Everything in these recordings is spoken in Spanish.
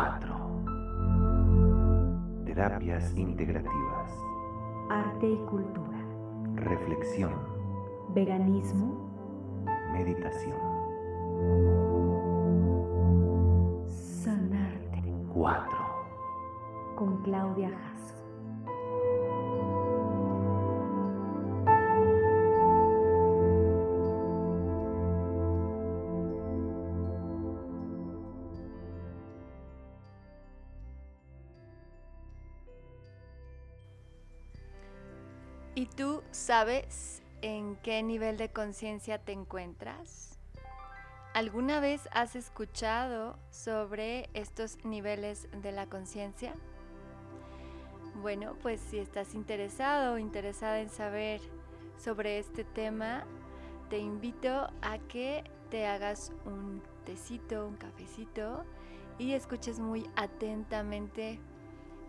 4. Terapias integrativas. Arte y cultura. Reflexión. Veganismo. Meditación. Sanarte. 4. Con Claudia Jasso. Sabes en qué nivel de conciencia te encuentras? ¿Alguna vez has escuchado sobre estos niveles de la conciencia? Bueno, pues si estás interesado o interesada en saber sobre este tema, te invito a que te hagas un tecito, un cafecito y escuches muy atentamente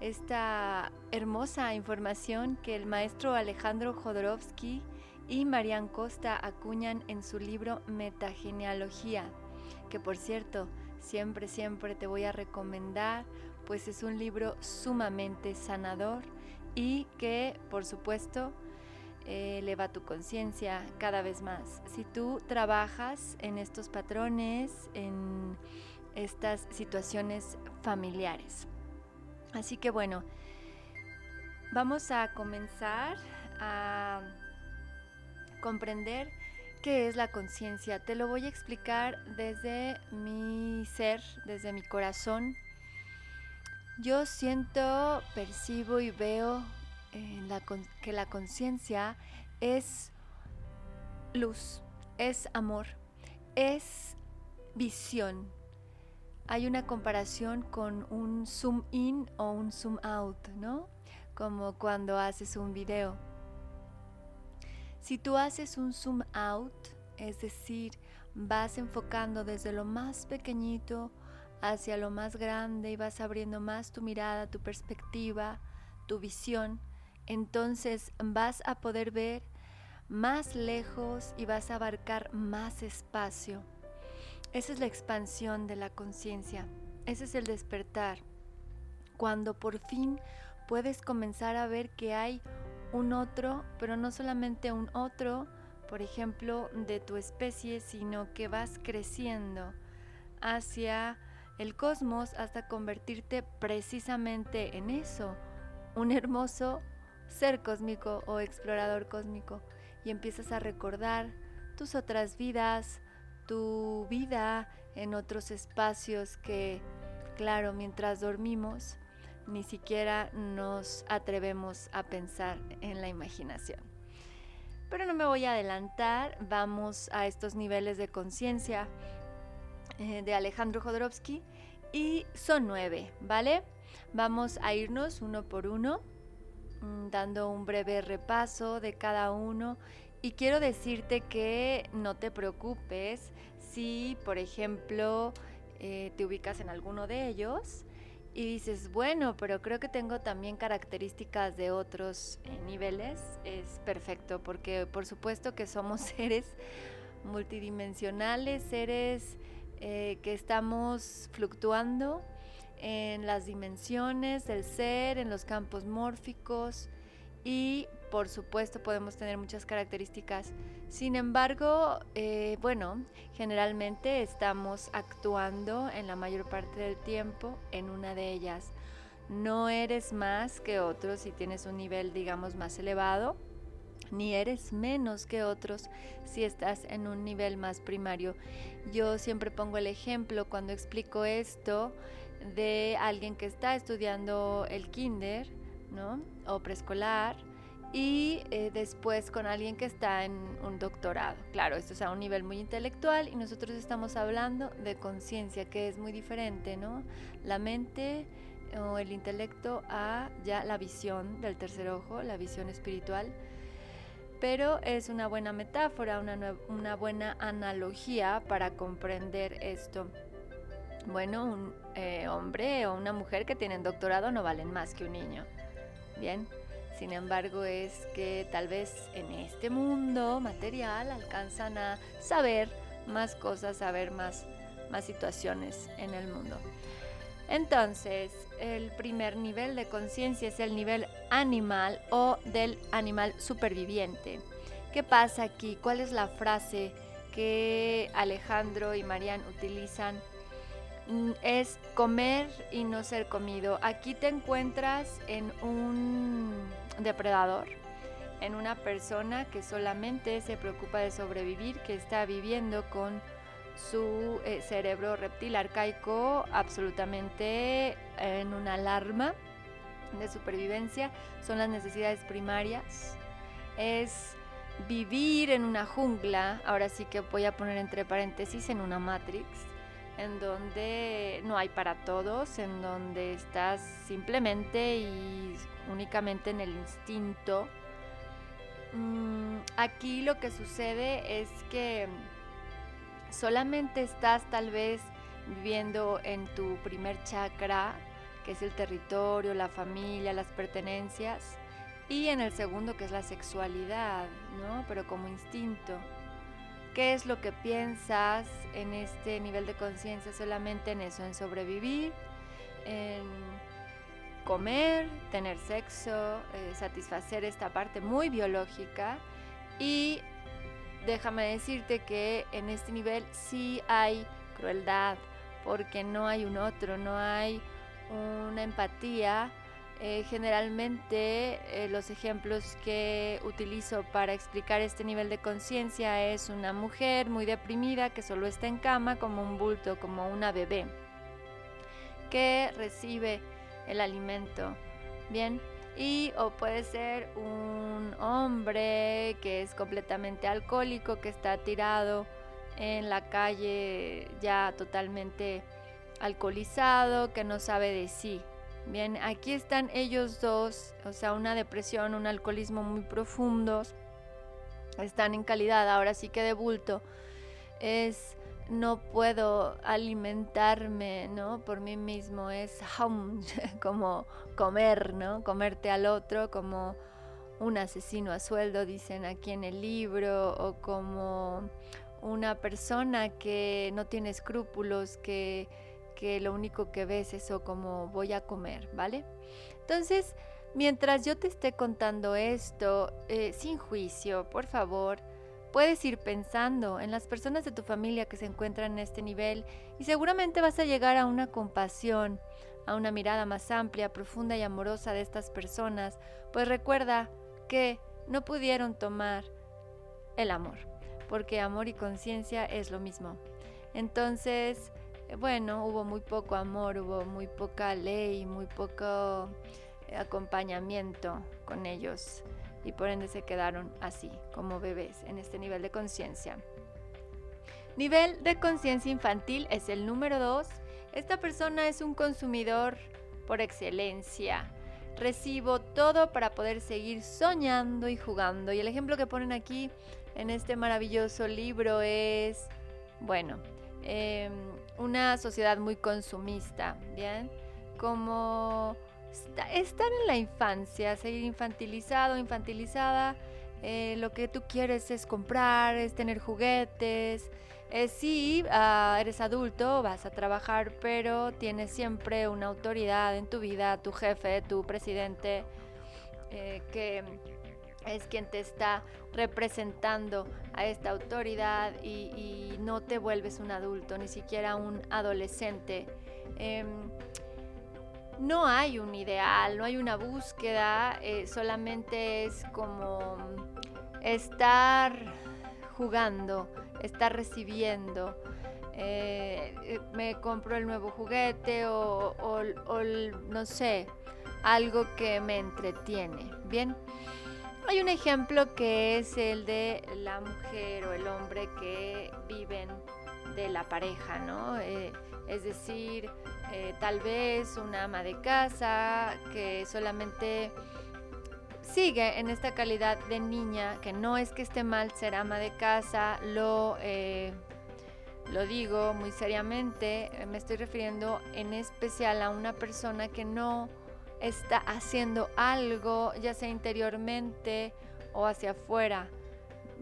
esta hermosa información que el maestro Alejandro Jodorowsky y Marian Costa acuñan en su libro Metagenealogía, que por cierto, siempre, siempre te voy a recomendar, pues es un libro sumamente sanador y que, por supuesto, eleva tu conciencia cada vez más. Si tú trabajas en estos patrones, en estas situaciones familiares. Así que bueno, vamos a comenzar a comprender qué es la conciencia. Te lo voy a explicar desde mi ser, desde mi corazón. Yo siento, percibo y veo eh, que la conciencia es luz, es amor, es visión, hay una comparación con un zoom in o un zoom out, ¿no? Como cuando haces un video. Si tú haces un zoom out, es decir, vas enfocando desde lo más pequeñito hacia lo más grande y vas abriendo más tu mirada, tu perspectiva, tu visión, entonces vas a poder ver más lejos y vas a abarcar más espacio. Esa es la expansión de la conciencia, ese es el despertar, cuando por fin puedes comenzar a ver que hay un otro, pero no solamente un otro, por ejemplo, de tu especie, sino que vas creciendo hacia el cosmos hasta convertirte precisamente en eso, un hermoso ser cósmico o explorador cósmico, y empiezas a recordar tus otras vidas, tu vida en otros espacios que, claro, mientras dormimos, ni siquiera nos atrevemos a pensar en la imaginación. Pero no me voy a adelantar, vamos a estos niveles de conciencia eh, de Alejandro Jodorowsky y son nueve, ¿vale? Vamos a irnos uno por uno, mm, dando un breve repaso de cada uno y quiero decirte que no te preocupes si, por ejemplo, eh, te ubicas en alguno de ellos y dices, bueno, pero creo que tengo también características de otros eh, niveles, es perfecto, porque por supuesto que somos seres multidimensionales, seres eh, que estamos fluctuando en las dimensiones del ser, en los campos mórficos y por supuesto podemos tener muchas características. Sin embargo, eh, bueno, generalmente estamos actuando en la mayor parte del tiempo en una de ellas. No eres más que otros si tienes un nivel, digamos, más elevado, ni eres menos que otros si estás en un nivel más primario. Yo siempre pongo el ejemplo cuando explico esto de alguien que está estudiando el kinder, ¿no? O preescolar y eh, después con alguien que está en un doctorado. Claro, esto es a un nivel muy intelectual y nosotros estamos hablando de conciencia, que es muy diferente, ¿no? La mente o el intelecto a ya la visión del tercer ojo, la visión espiritual. Pero es una buena metáfora, una, una buena analogía para comprender esto. Bueno, un eh, hombre o una mujer que tienen doctorado no valen más que un niño. Bien, sin embargo, es que tal vez en este mundo material alcanzan a saber más cosas, a ver más, más situaciones en el mundo. Entonces, el primer nivel de conciencia es el nivel animal o del animal superviviente. ¿Qué pasa aquí? ¿Cuál es la frase que Alejandro y Marian utilizan? Mm, es comer y no ser comido. Aquí te encuentras en un depredador, en una persona que solamente se preocupa de sobrevivir, que está viviendo con su eh, cerebro reptil arcaico absolutamente en una alarma de supervivencia. Son las necesidades primarias. Es vivir en una jungla, ahora sí que voy a poner entre paréntesis, en una matrix, en donde no hay para todos, en donde estás simplemente y únicamente en el instinto. Mm, aquí lo que sucede es que solamente estás tal vez viviendo en tu primer chakra, que es el territorio, la familia, las pertenencias, y en el segundo, que es la sexualidad, ¿no? Pero como instinto. ¿Qué es lo que piensas en este nivel de conciencia? Solamente en eso, en sobrevivir, en comer, tener sexo, eh, satisfacer esta parte muy biológica y déjame decirte que en este nivel sí hay crueldad, porque no hay un otro, no hay una empatía. Eh, generalmente eh, los ejemplos que utilizo para explicar este nivel de conciencia es una mujer muy deprimida que solo está en cama como un bulto, como una bebé, que recibe el alimento. Bien, y o puede ser un hombre que es completamente alcohólico, que está tirado en la calle ya totalmente alcoholizado, que no sabe de sí. Bien, aquí están ellos dos, o sea, una depresión, un alcoholismo muy profundos, están en calidad, ahora sí que de bulto. Es no puedo alimentarme, ¿no? Por mí mismo es como comer, ¿no? Comerte al otro como un asesino a sueldo, dicen aquí en el libro, o como una persona que no tiene escrúpulos, que, lo único que ves es eso como voy a comer, ¿vale? Entonces, mientras yo te esté contando esto, eh, sin juicio, por favor, Puedes ir pensando en las personas de tu familia que se encuentran en este nivel y seguramente vas a llegar a una compasión, a una mirada más amplia, profunda y amorosa de estas personas, pues recuerda que no pudieron tomar el amor, porque amor y conciencia es lo mismo. Entonces, bueno, hubo muy poco amor, hubo muy poca ley, muy poco eh, acompañamiento con ellos y por ende se quedaron así, como bebés, en este nivel de conciencia. Nivel de conciencia infantil es el número 2. Esta persona es un consumidor por excelencia. Recibo todo para poder seguir soñando y jugando. Y el ejemplo que ponen aquí en este maravilloso libro es, bueno, em, una sociedad muy consumista, ¿bien? Como estar en la infancia, seguir infantilizado, infantilizada, eh, lo que tú quieres es comprar, es tener juguetes. Eh, sí, ah, eres adulto, vas a trabajar, pero tienes siempre una autoridad en tu vida, tu jefe, tu presidente, eh, que es quien te está representando a esta autoridad y, no te vuelves un adulto, ni siquiera un adolescente. Em, no hay un ideal, no hay una búsqueda, eh, solamente es como estar jugando, estar recibiendo. Eh, eh, me compro el nuevo juguete o, no sé, algo que me entretiene. Bien, hay un ejemplo que es el de la mujer o el hombre que viven de la pareja, ¿no? es decir, eh, tal vez una ama de casa que solamente sigue en esta calidad de niña, que no es que esté mal ser ama de casa, lo, eh, lo digo muy seriamente, me estoy refiriendo en especial a una persona que no está haciendo algo, ya sea interiormente o hacia afuera,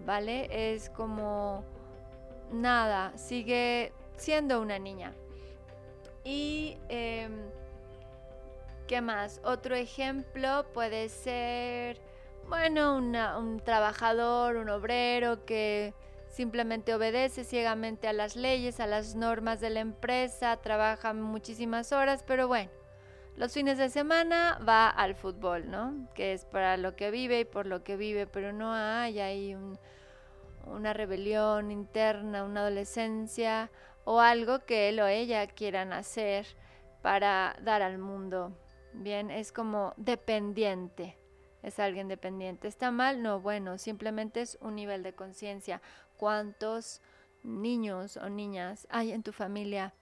¿vale? Es como nada, sigue siendo una niña. Y, em, ¿qué más? Otro ejemplo puede ser, bueno, un trabajador, un obrero que simplemente obedece ciegamente a las leyes, a las normas de la empresa, trabaja muchísimas horas, pero bueno, los fines de semana va al fútbol, ¿no? Que es para lo que vive y por lo que vive, pero no hay ahí una rebelión interna, una adolescencia o algo que él o ella quieran hacer para dar al mundo. Bien, es como dependiente. Es alguien dependiente. ¿Está mal? No, bueno, simplemente es un nivel de conciencia. ¿Cuántos niños o niñas hay en tu familia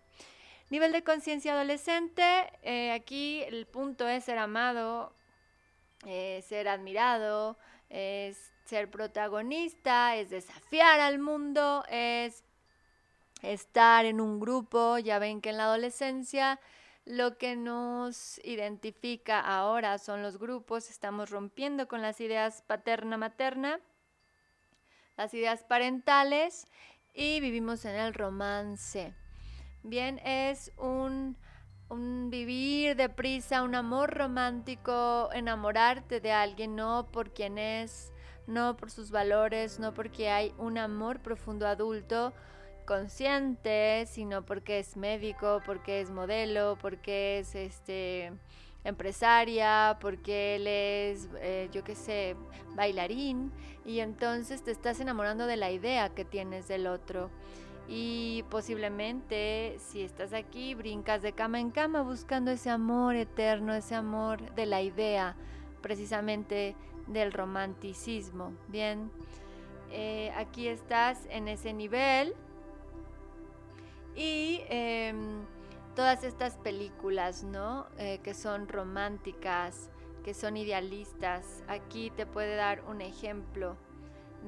Nivel de conciencia adolescente, eh, aquí el punto es ser amado, eh, ser admirado, es ser protagonista, es desafiar al mundo, es estar en un grupo. Ya ven que en la adolescencia lo que nos identifica ahora son los grupos, estamos rompiendo con las ideas paterna-materna, las ideas parentales y vivimos en el romance. Bien, es un, un vivir deprisa, un amor romántico, enamorarte de alguien, no por quien es, no por sus valores, no porque hay un amor profundo adulto consciente, sino porque es médico, porque es modelo, porque es este empresaria, porque él es, eh, yo qué sé, bailarín, y entonces te estás enamorando de la idea que tienes del otro y posiblemente si estás aquí brincas de cama en cama buscando ese amor eterno, ese amor de la idea precisamente del romanticismo. Bien, eh, aquí estás en ese nivel y em, todas estas películas, ¿no? Eh, que son románticas, que son idealistas. Aquí te puede dar un ejemplo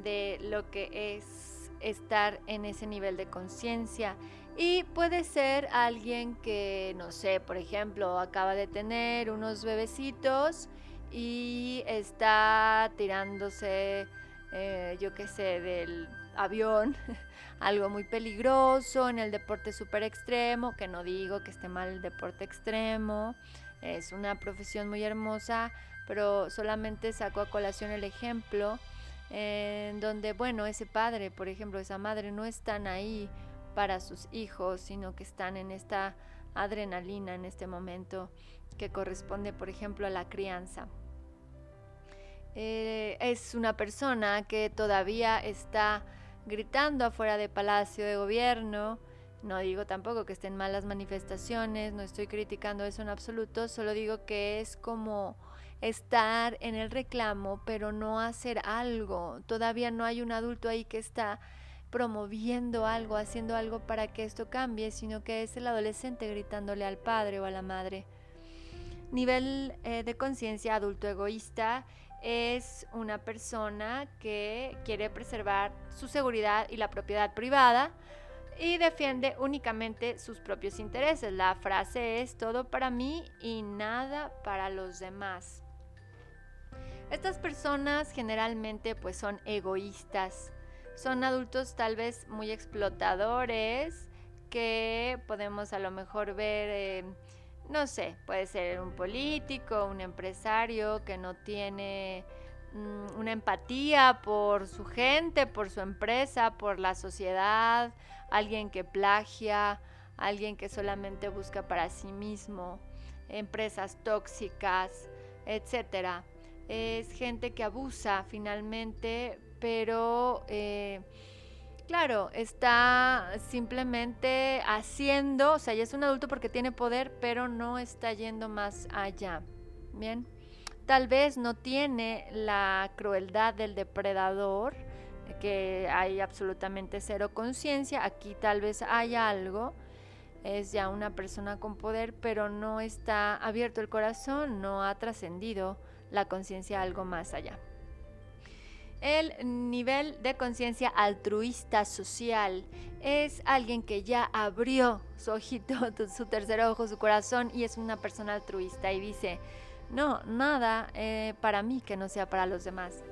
de lo que es estar en ese nivel de conciencia. Y puede ser alguien que, no sé, por ejemplo, acaba de tener unos bebecitos y está tirándose, eh, yo qué sé, del avión, algo muy peligroso en el deporte súper extremo, que no digo que esté mal el deporte extremo, es una profesión muy hermosa, pero solamente saco a colación el ejemplo en donde, bueno, ese padre, por ejemplo, esa madre no están ahí para sus hijos, sino que están en esta adrenalina en este momento que corresponde, por ejemplo, a la crianza. Eh, es una persona que todavía está gritando afuera de Palacio de Gobierno. No digo tampoco que estén malas manifestaciones, no estoy criticando eso en absoluto, solo digo que es como estar en el reclamo, pero no hacer algo. Todavía no hay un adulto ahí que está promoviendo algo, haciendo algo para que esto cambie, sino que es el adolescente gritándole al padre o a la madre. Nivel eh, de conciencia adulto egoísta es una persona que quiere preservar su seguridad y la propiedad privada y defiende únicamente sus propios intereses. La frase es todo para mí y nada para los demás. Estas personas generalmente pues son egoístas, son adultos tal vez muy explotadores que podemos a lo mejor ver, eh, no sé, puede ser un político, un empresario que no tiene una empatía por su gente, por su empresa, por la sociedad, alguien que plagia, alguien que solamente busca para sí mismo, empresas tóxicas, etcétera es gente que abusa finalmente, pero eh, claro, está simplemente haciendo, o sea, ya es un adulto porque tiene poder, pero no está yendo más allá. Bien, tal vez no tiene la crueldad del depredador, que hay absolutamente cero conciencia, aquí tal vez hay algo, es ya una persona con poder, pero no está abierto el corazón, no ha trascendido la conciencia algo más allá. El nivel de conciencia altruista social es alguien que ya abrió su ojito, su tercer ojo, su corazón y es una persona altruista y dice, no, nada eh, para mí que no sea para los demás.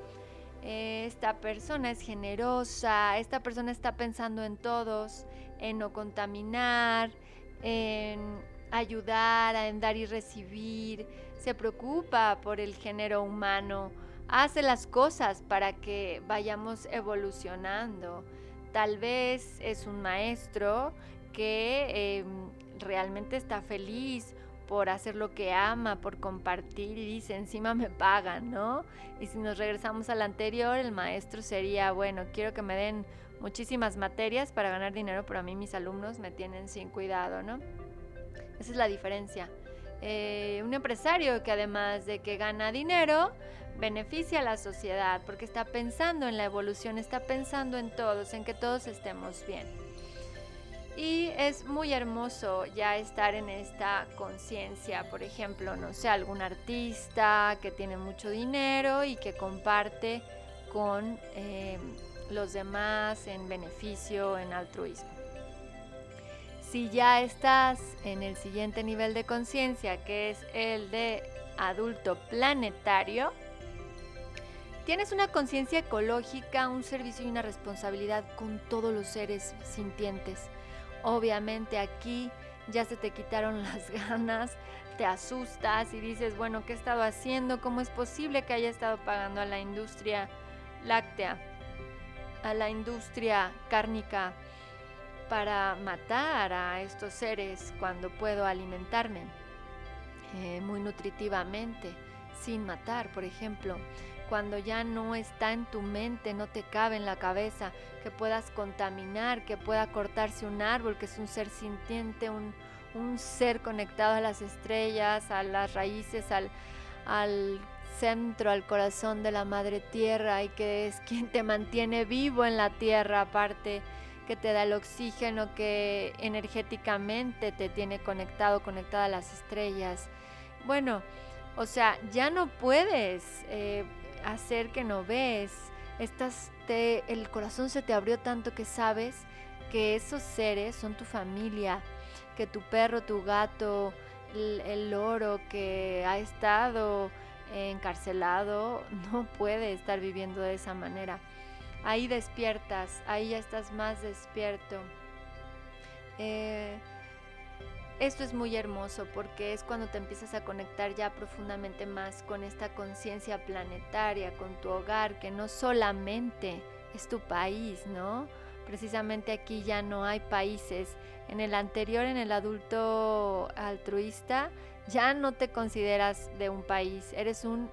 Esta persona es generosa, esta persona está pensando en todos, en no contaminar, en ayudar, en dar y recibir, se preocupa por el género humano, hace las cosas para que vayamos evolucionando. Tal vez es un maestro que em, realmente está feliz por hacer lo que ama, por compartir y dice, encima me pagan, ¿no? Y si nos regresamos al anterior, el maestro sería, bueno, quiero que me den muchísimas materias para ganar dinero, pero a mí mis alumnos me tienen sin cuidado, ¿no? Esa es la diferencia. Eh, un empresario que además de que gana dinero, beneficia a la sociedad porque está pensando en la evolución, está pensando en todos, en que todos estemos bien. Y es muy hermoso ya estar en esta conciencia, por ejemplo, no sé, algún artista que tiene mucho dinero y que comparte con eh, los demás en beneficio, en altruismo. Si ya estás en el siguiente nivel de conciencia, que es el de adulto planetario, tienes una conciencia ecológica, un servicio y una responsabilidad con todos los seres sintientes. Obviamente aquí ya se te quitaron las ganas, te asustas y dices, bueno, ¿qué he estado haciendo? ¿Cómo es posible que haya estado pagando a la industria láctea, a la industria cárnica? para matar a estos seres cuando puedo alimentarme eh, muy nutritivamente, sin matar, por ejemplo. Cuando ya no está en tu mente, no te cabe en la cabeza, que puedas contaminar, que pueda cortarse un árbol, que es un ser sintiente, un, ser conectado a las estrellas, a las raíces, al, al centro, al corazón de la madre tierra y que es quien te mantiene vivo en la tierra aparte que te da el oxígeno, que energéticamente te tiene conectado, conectada a las estrellas. Bueno, o sea, ya no puedes eh, hacer que no ves. Estás, te, el corazón se te abrió tanto que sabes que esos seres son tu familia, que tu perro, tu gato, el, el loro que ha estado encarcelado no puede estar viviendo de esa manera ahí despiertas, ahí ya estás más despierto. Eh, esto es muy hermoso porque es cuando te empiezas a conectar ya profundamente más con esta conciencia planetaria, con tu hogar, que no solamente es tu país, ¿no? Precisamente aquí ya no hay países. En el anterior, en el adulto altruista, ya no te consideras de un país, eres un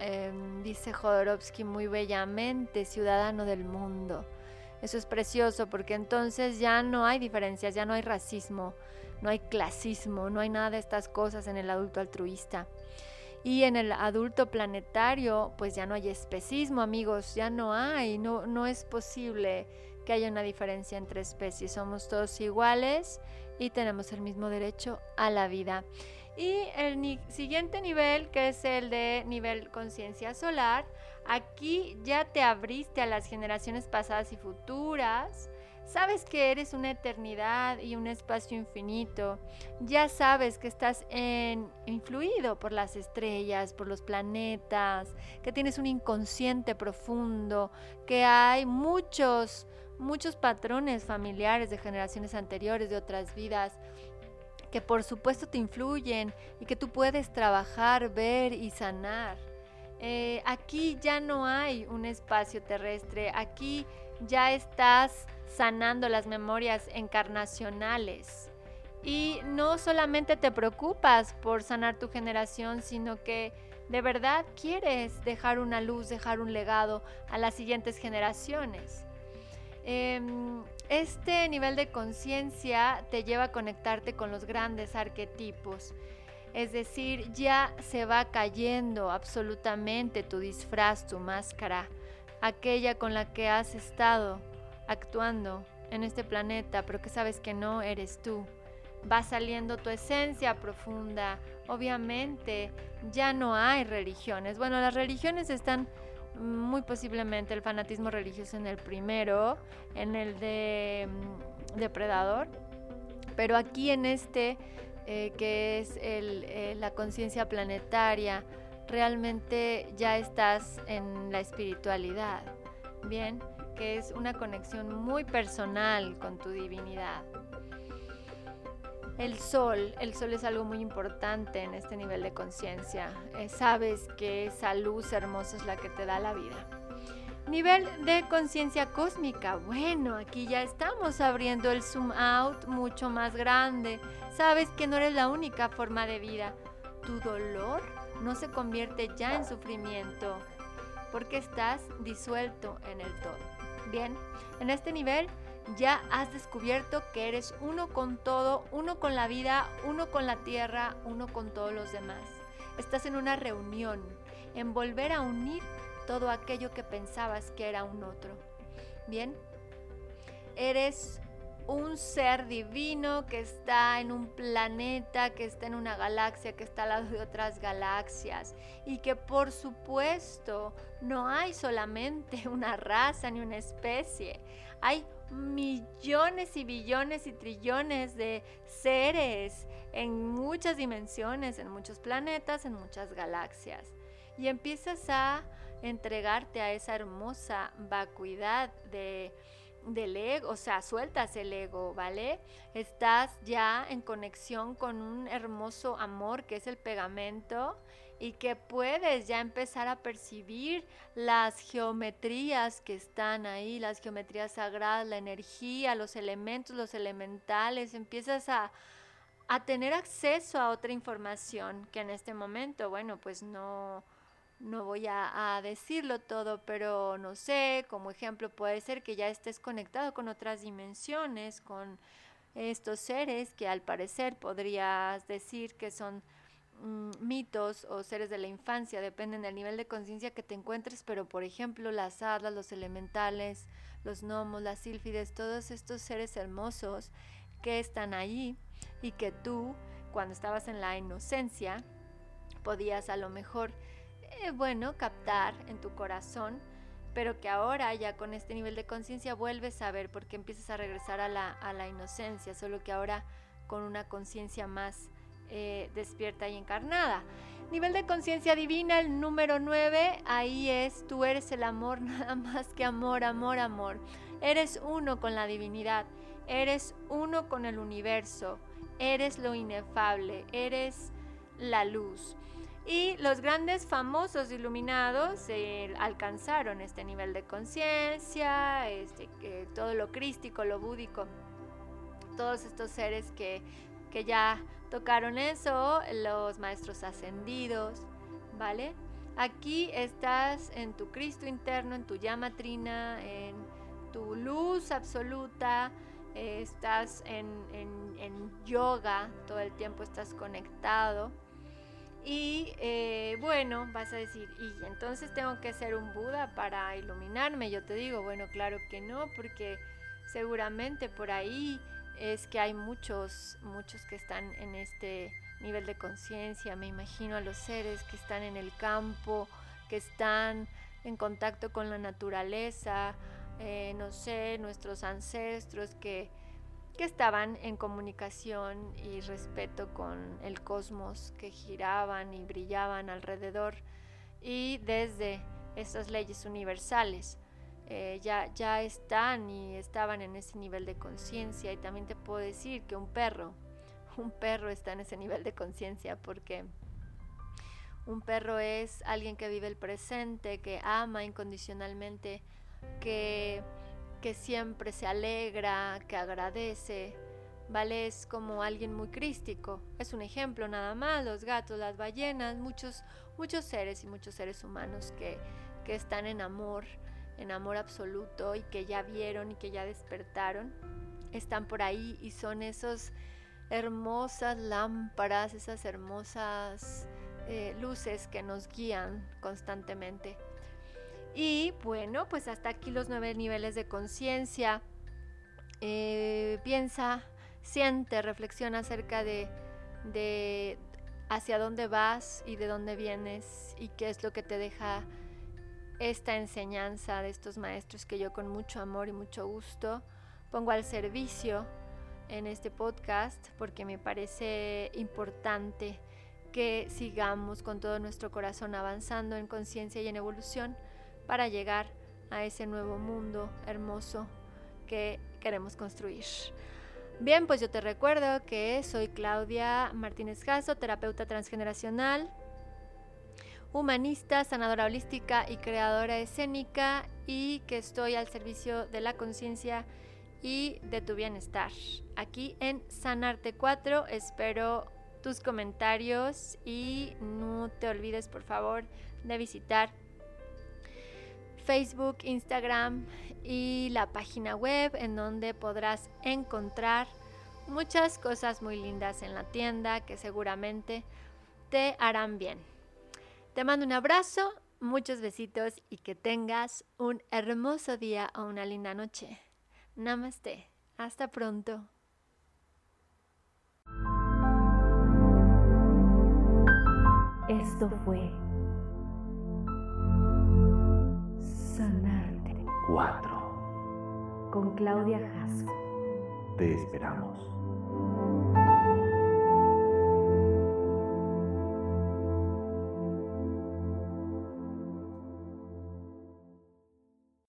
Em, dice Jodorowsky muy bellamente, ciudadano del mundo. Eso es precioso porque entonces ya no hay diferencias, ya no hay racismo, no hay clasismo, no hay nada de estas cosas en el adulto altruista. Y en el adulto planetario, pues ya no hay especismo, amigos, ya no hay, no, no es posible que haya una diferencia entre especies. Somos todos iguales y tenemos el mismo derecho a la vida. Y el siguiente nivel, que es el de nivel conciencia solar, aquí ya te abriste a las generaciones pasadas y futuras. Sabes que eres una eternidad y un espacio infinito. Ya sabes que estás influido por las estrellas, por los planetas, que tienes un inconsciente profundo, que hay muchos, muchos patrones familiares de generaciones anteriores, de otras vidas, que por supuesto te influyen y que tú puedes trabajar, ver y sanar. Eh, aquí ya no hay un espacio terrestre, aquí ya estás sanando las memorias encarnacionales. Y no solamente te preocupas por sanar tu generación, sino que de verdad quieres dejar una luz, dejar un legado a las siguientes generaciones. Em, este nivel de conciencia te lleva a conectarte con los grandes arquetipos. Es decir, ya se va cayendo absolutamente tu disfraz, tu máscara, aquella con la que has estado actuando en este planeta, pero que sabes que no eres tú. Va saliendo tu esencia profunda. Obviamente ya no hay religiones. Bueno, las religiones están muy posiblemente el fanatismo religioso en el primero, en el de mm, depredador, pero aquí en este, eh, que es eh, la conciencia planetaria, realmente ya estás en la espiritualidad, ¿bien? Que es una conexión muy personal con tu divinidad. el sol, el sol es algo muy importante en este nivel de conciencia. Eh, sabes que esa luz hermosa es la que te da la vida. Nivel de conciencia cósmica. Bueno, aquí ya estamos abriendo el zoom out mucho más grande. Sabes que no eres la única forma de vida. Tu dolor no se convierte ya en sufrimiento porque estás disuelto en el todo. Bien, en este nivel ya has descubierto que eres uno con todo, uno con la vida, uno con la tierra, uno con todos los demás. Estás en una reunión, en volver a unir todo aquello que pensabas que era un otro. Bien, eres un ser divino que está en un planeta, que está en una galaxia, que está al lado de otras galaxias y que por supuesto no hay solamente una raza ni una especie, hay millones y billones y trillones de seres en muchas dimensiones, en muchos planetas, en muchas galaxias. Y empiezas a entregarte a esa hermosa vacuidad de, del ego, o sea, sueltas el ego, ¿vale? Estás ya en conexión con un hermoso amor que es el pegamento y que puedes ya empezar a percibir las geometrías que están ahí, las geometrías sagradas, la energía, los elementos, los elementales, empiezas a, tener acceso a otra información que en este momento, bueno, pues no, no voy a, decirlo todo, pero no sé, como ejemplo puede ser que ya estés conectado con otras dimensiones, con estos seres que al parecer podrías decir que son Mm, mitos o seres de la infancia, dependen del nivel de conciencia que te encuentres, pero por ejemplo las hadas, los elementales, los gnomos, las sílfides, todos estos seres hermosos que están allí y que tú, cuando estabas en la inocencia, podías a lo mejor, eh, bueno, captar en tu corazón, pero que ahora ya con este nivel de conciencia vuelves a ver porque empiezas a regresar a la, inocencia, solo que ahora con una conciencia más eh, despierta y encarnada. Nivel de conciencia divina, el número 9, ahí es, tú eres el amor, nada más que amor, amor, amor. Eres uno con la divinidad, eres uno con el universo, eres lo inefable, eres la luz. Y los grandes famosos iluminados eh, alcanzaron este nivel de conciencia, este, todo lo crístico, lo búdico, todos estos seres que, que ya tocaron eso los maestros ascendidos, ¿vale? Aquí estás en tu Cristo interno, en tu llama trina, en tu luz absoluta, eh, estás en, yoga, todo el tiempo estás conectado. Y eh, bueno, vas a decir, y entonces tengo que ser un Buda para iluminarme. Yo te digo, bueno, claro que no, porque seguramente por ahí es que hay muchos, muchos que están en este nivel de conciencia. Me imagino a los seres que están en el campo, que están en contacto con la naturaleza, eh, no sé, nuestros ancestros que, estaban en comunicación y respeto con el cosmos, que giraban y brillaban alrededor y desde estas leyes universales. Eh, ya, ya están y estaban en ese nivel de conciencia. Y también te puedo decir que un perro, un perro está en ese nivel de conciencia porque un perro es alguien que vive el presente, que ama incondicionalmente, que, que siempre se alegra, que agradece. ¿Vale? Es como alguien muy crístico. Es un ejemplo nada más. Los gatos, las ballenas, muchos, muchos seres y muchos seres humanos que, que están en amor en amor absoluto y que ya vieron y que ya despertaron, están por ahí y son esas hermosas lámparas, esas hermosas eh, luces que nos guían constantemente. Y bueno, pues hasta aquí los nueve niveles de conciencia. Eh, piensa, siente, reflexiona acerca de, de hacia dónde vas y de dónde vienes y qué es lo que te deja esta enseñanza de estos maestros que yo con mucho amor y mucho gusto pongo al servicio en este podcast porque me parece importante que sigamos con todo nuestro corazón avanzando en conciencia y en evolución para llegar a ese nuevo mundo hermoso que queremos construir. Bien, pues yo te recuerdo que soy Claudia Martínez Jasso, terapeuta transgeneracional, humanista, sanadora holística y creadora escénica y que estoy al servicio de la conciencia y de tu bienestar. Aquí en Sanarte 4 espero tus comentarios y no te olvides por favor de visitar Facebook, Instagram y la página web en donde podrás encontrar muchas cosas muy lindas en la tienda que seguramente te harán bien. Te mando un abrazo, muchos besitos y que tengas un hermoso día o una linda noche. Namaste. Hasta pronto. Esto fue 4. con Claudia Jasso. Te esperamos.